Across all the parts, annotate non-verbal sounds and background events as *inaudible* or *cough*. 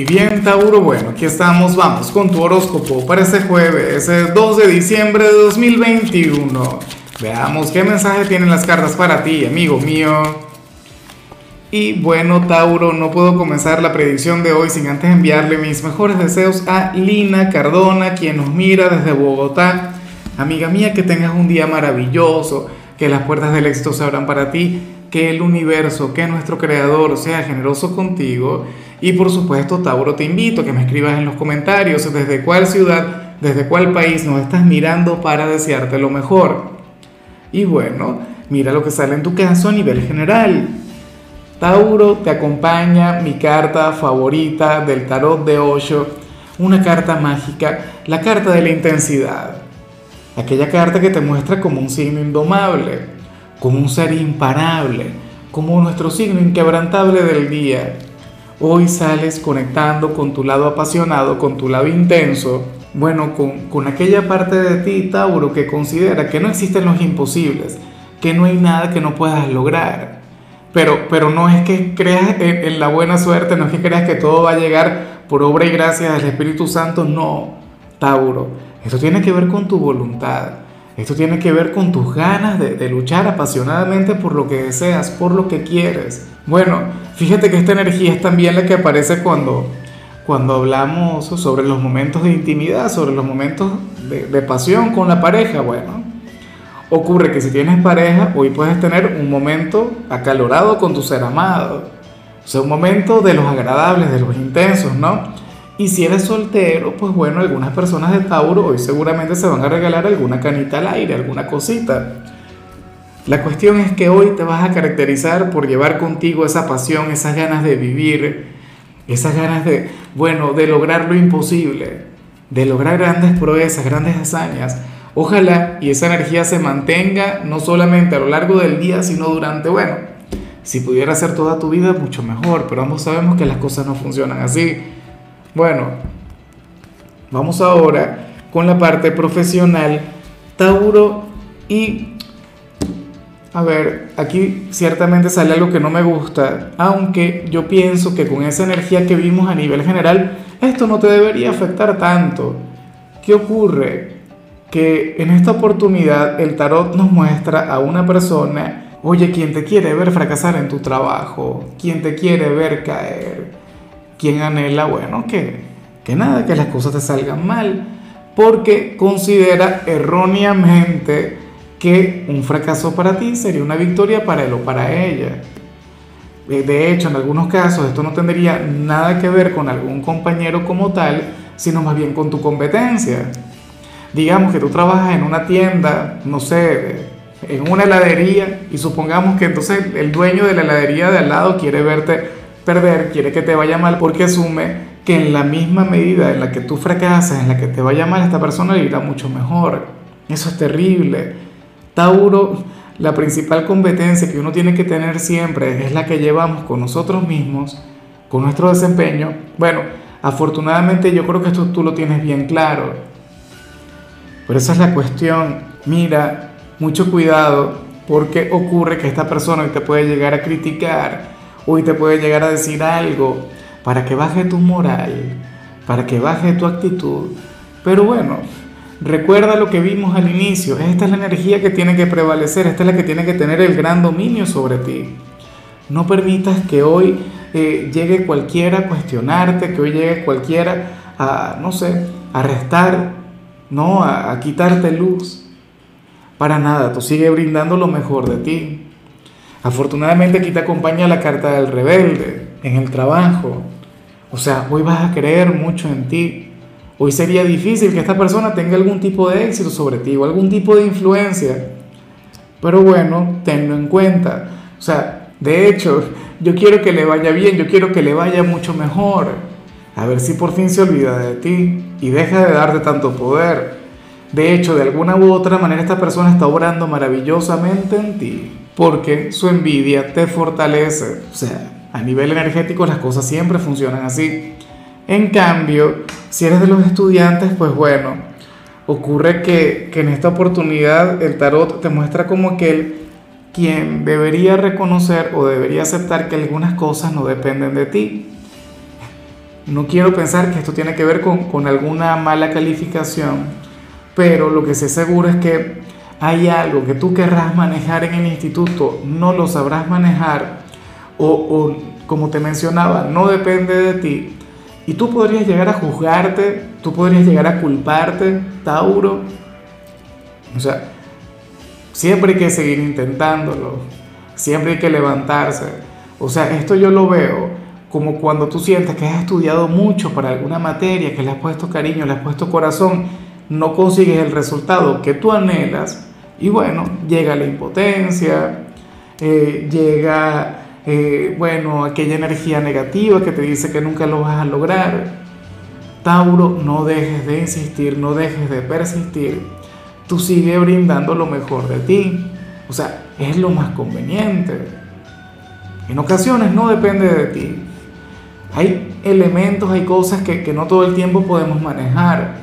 Y bien, Tauro, bueno, aquí estamos, vamos con tu horóscopo para este jueves, ese 2 de diciembre de 2021. Veamos qué mensaje tienen las cartas para ti, amigo mío. Y bueno, Tauro, no puedo comenzar la predicción de hoy sin antes enviarle mis mejores deseos a Lina Cardona, quien nos mira desde Bogotá. Amiga mía, que tengas un día maravilloso, que las puertas del éxito se abran para ti, que el universo, que nuestro creador sea generoso contigo y por supuesto, Tauro, te invito a que me escribas en los comentarios desde cuál ciudad, desde cuál país nos estás mirando para desearte lo mejor. Y bueno, mira lo que sale en tu caso a nivel general. Tauro, te acompaña mi carta favorita del tarot de Osho, una carta mágica, la carta de la intensidad. Aquella carta que te muestra como un signo indomable, como un ser imparable, como nuestro signo inquebrantable del día Hoy sales conectando con tu lado apasionado, con tu lado intenso, bueno, con, aquella parte de ti, Tauro, que considera que no existen los imposibles, que no hay nada que no puedas lograr. Pero, pero no es que creas en, en la buena suerte, no es que creas que todo va a llegar por obra y gracia del Espíritu Santo, no, Tauro. Eso tiene que ver con tu voluntad. Esto tiene que ver con tus ganas de, luchar apasionadamente por lo que deseas, por lo que quieres. Bueno, fíjate que esta energía es también la que aparece cuando, cuando hablamos sobre los momentos de intimidad, sobre los momentos de, de pasión con la pareja. Bueno, ocurre que si tienes pareja, hoy puedes tener un momento acalorado con tu ser amado. O sea, un momento de los agradables, de los intensos, ¿no? Y si eres soltero, pues bueno, algunas personas de Tauro hoy seguramente se van a regalar alguna canita al aire, alguna cosita. La cuestión es que hoy te vas a caracterizar por llevar contigo esa pasión, esas ganas de vivir, esas ganas de, bueno, de lograr lo imposible, de lograr grandes proezas, grandes hazañas. Ojalá y esa energía se mantenga no solamente a lo largo del día, sino durante, bueno, si pudiera ser toda tu vida, mucho mejor, pero ambos sabemos que las cosas no funcionan así. Bueno, vamos ahora con la parte profesional, Tauro y... A ver, aquí ciertamente sale algo que no me gusta, aunque yo pienso que con esa energía que vimos a nivel general, esto no te debería afectar tanto. ¿Qué ocurre? Que en esta oportunidad el tarot nos muestra a una persona, oye, quien te quiere ver fracasar en tu trabajo, quien te quiere ver caer, quien anhela, bueno, que, que nada, que las cosas te salgan mal, porque considera erróneamente que un fracaso para ti sería una victoria para él o para ella. Eh, de hecho, en algunos casos esto no tendría nada que ver con algún compañero como tal, sino más bien con tu competencia. Digamos que tú trabajas en una tienda, no sé, en una heladería, y supongamos que entonces el dueño de la heladería de al lado quiere verte perder, quiere que te vaya mal porque asume que en la misma medida en la que tú fracasas, en la que te vaya mal, esta persona le irá mucho mejor. Eso es terrible. Tauro, la principal competencia que uno tiene que tener siempre es la que llevamos con nosotros mismos, con nuestro desempeño. Bueno, afortunadamente yo creo que esto tú lo tienes bien claro. Pero esa es la cuestión. Mira, mucho cuidado porque ocurre que esta persona te puede llegar a criticar Hoy te puede llegar a decir algo para que baje tu moral, para que baje tu actitud. Pero bueno, recuerda lo que vimos al inicio. Esta es la energía que tiene que prevalecer, esta es la que tiene que tener el gran dominio sobre ti. No permitas que hoy eh, llegue cualquiera a cuestionarte, que hoy llegue cualquiera a, no sé, a restar, no, a, a quitarte luz. Para nada, tú sigue brindando lo mejor de ti. Afortunadamente aquí te acompaña la carta del rebelde en el trabajo. O sea, hoy vas a creer mucho en ti. Hoy sería difícil que esta persona tenga algún tipo de éxito sobre ti o algún tipo de influencia. Pero bueno, tenlo en cuenta. O sea, de hecho, *laughs* yo quiero que le vaya bien, yo quiero que le vaya mucho mejor. A ver si por fin se olvida de ti y deja de darte tanto poder. De hecho, de alguna u otra manera esta persona está obrando maravillosamente en ti porque su envidia te fortalece. O sea, a nivel energético las cosas siempre funcionan así. En cambio, si eres de los estudiantes, pues bueno, ocurre que, que en esta oportunidad el tarot te muestra como aquel quien debería reconocer o debería aceptar que algunas cosas no dependen de ti. no quiero pensar que esto tiene que ver con, alguna mala calificación, pero lo que sé seguro es que hay algo que tú querrás manejar en el instituto, no lo sabrás manejar, o, o como te mencionaba, no depende de ti, y tú podrías llegar a juzgarte, tú podrías llegar a culparte, Tauro. O sea, siempre hay que seguir intentándolo, siempre hay que levantarse. O sea, esto yo lo veo como cuando tú sientes que has estudiado mucho para alguna materia, que le has puesto cariño, le has puesto corazón, no consigues el resultado que tú anhelas y bueno, llega la impotencia, eh, llega eh, bueno, aquella energía negativa que te dice que nunca lo vas a lograr. Tauro, no dejes de insistir, no dejes de persistir. Tú sigue brindando lo mejor de ti. O sea, es lo más conveniente. En ocasiones no depende de ti. Hay elementos, hay cosas que, que no todo el tiempo podemos manejar.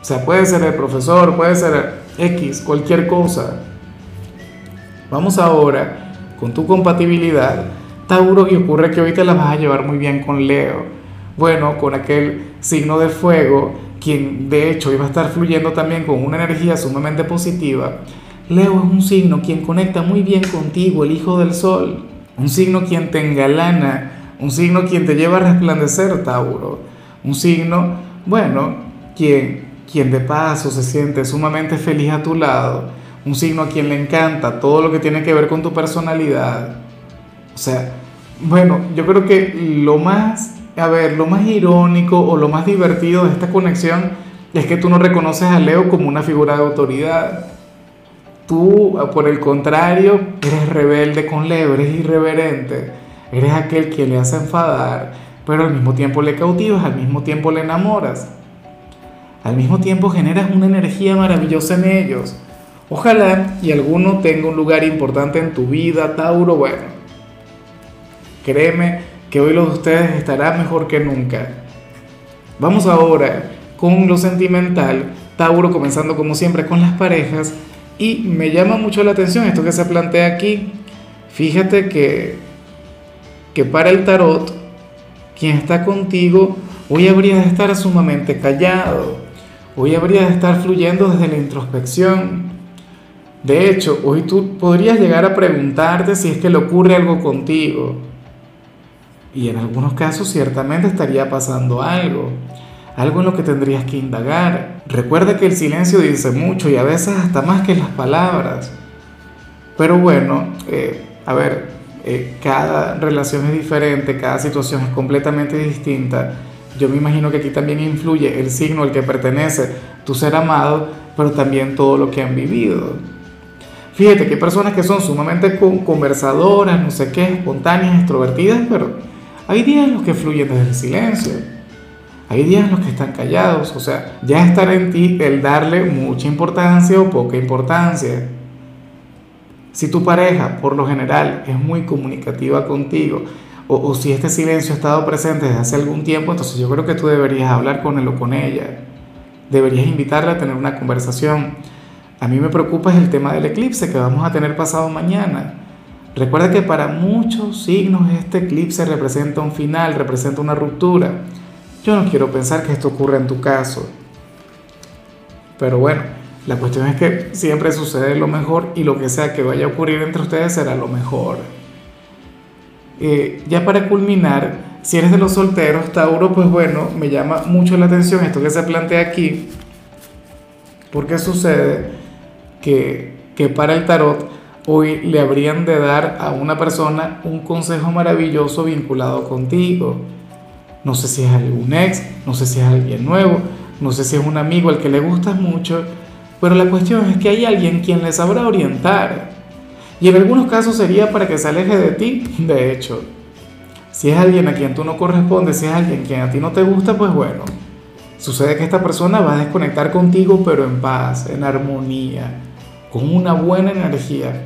O sea, puede ser el profesor, puede ser X, cualquier cosa. Vamos ahora con tu compatibilidad, Tauro, y ocurre que hoy te la vas a llevar muy bien con Leo. Bueno, con aquel signo de fuego, quien de hecho iba a estar fluyendo también con una energía sumamente positiva. Leo es un signo quien conecta muy bien contigo, el hijo del sol. Un signo quien te engalana, un signo quien te lleva a resplandecer, Tauro. Un signo, bueno, quien, quien de paso se siente sumamente feliz a tu lado un signo a quien le encanta todo lo que tiene que ver con tu personalidad. O sea, bueno, yo creo que lo más, a ver, lo más irónico o lo más divertido de esta conexión es que tú no reconoces a Leo como una figura de autoridad. Tú, por el contrario, eres rebelde con Leo, eres irreverente, eres aquel que le hace enfadar, pero al mismo tiempo le cautivas, al mismo tiempo le enamoras. Al mismo tiempo generas una energía maravillosa en ellos. Ojalá y alguno tenga un lugar importante en tu vida, Tauro. Bueno, créeme que hoy los de ustedes estará mejor que nunca. Vamos ahora con lo sentimental, Tauro, comenzando como siempre con las parejas. Y me llama mucho la atención esto que se plantea aquí. Fíjate que, que para el tarot, quien está contigo hoy habría de estar sumamente callado. Hoy habría de estar fluyendo desde la introspección de hecho, hoy tú podrías llegar a preguntarte si es que le ocurre algo contigo. Y en algunos casos ciertamente estaría pasando algo, algo en lo que tendrías que indagar. Recuerda que el silencio dice mucho y a veces hasta más que las palabras. Pero bueno, eh, a ver, eh, cada relación es diferente, cada situación es completamente distinta. Yo me imagino que aquí también influye el signo al que pertenece tu ser amado, pero también todo lo que han vivido. Fíjate que hay personas que son sumamente conversadoras, no sé qué, espontáneas, extrovertidas, pero hay días en los que fluyen desde el silencio. Hay días en los que están callados, o sea, ya estará en ti el darle mucha importancia o poca importancia. Si tu pareja, por lo general, es muy comunicativa contigo, o, si este silencio ha estado presente desde hace algún tiempo, entonces yo creo que tú deberías hablar con él o con ella. Deberías invitarla a tener una conversación a mí me preocupa el tema del eclipse que vamos a tener pasado mañana. Recuerda que para muchos signos este eclipse representa un final, representa una ruptura. Yo no quiero pensar que esto ocurra en tu caso. Pero bueno, la cuestión es que siempre sucede lo mejor y lo que sea que vaya a ocurrir entre ustedes será lo mejor. Eh, ya para culminar, si eres de los solteros, Tauro, pues bueno, me llama mucho la atención esto que se plantea aquí. Porque sucede que, para el tarot hoy le habrían de dar a una persona un consejo maravilloso vinculado contigo. No sé si es algún ex, no sé si es alguien nuevo, no sé si es un amigo al que le gustas mucho, pero la cuestión es que hay alguien quien le sabrá orientar. Y en algunos casos sería para que se aleje de ti, *laughs* de hecho. Si es alguien a quien tú no correspondes, si es alguien quien a ti no te gusta, pues bueno, sucede que esta persona va a desconectar contigo, pero en paz, en armonía con una buena energía.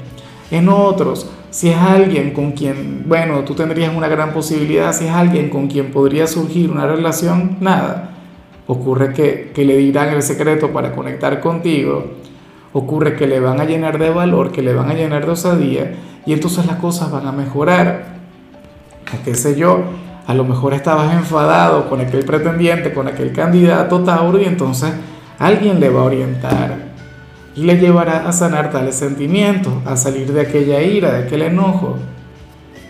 En otros, si es alguien con quien, bueno, tú tendrías una gran posibilidad, si es alguien con quien podría surgir una relación, nada. Ocurre que, que le dirán el secreto para conectar contigo, ocurre que le van a llenar de valor, que le van a llenar de osadía, y entonces las cosas van a mejorar. qué sé yo, a lo mejor estabas enfadado con aquel pretendiente, con aquel candidato Tauro y entonces alguien le va a orientar y le llevará a sanar tales sentimientos, a salir de aquella ira, de aquel enojo.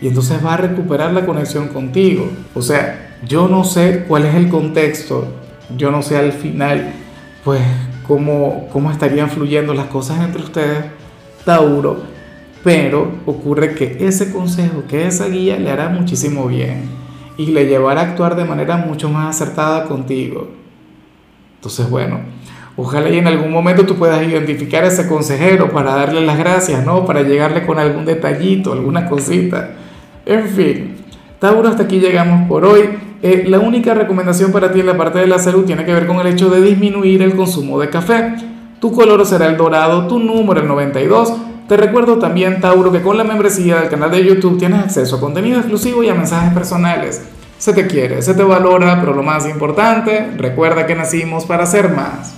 Y entonces va a recuperar la conexión contigo. O sea, yo no sé cuál es el contexto, yo no sé al final, pues, cómo, cómo estarían fluyendo las cosas entre ustedes, Tauro, pero ocurre que ese consejo, que esa guía le hará muchísimo bien y le llevará a actuar de manera mucho más acertada contigo. Entonces, bueno, ojalá y en algún momento tú puedas identificar a ese consejero para darle las gracias, ¿no? Para llegarle con algún detallito, alguna cosita. En fin, Tauro, hasta aquí llegamos por hoy. Eh, la única recomendación para ti en la parte de la salud tiene que ver con el hecho de disminuir el consumo de café. Tu color será el dorado, tu número el 92 te recuerdo también, Tauro, que con la membresía del canal de YouTube tienes acceso a contenido exclusivo y a mensajes personales. Se te quiere, se te valora, pero lo más importante, recuerda que nacimos para ser más.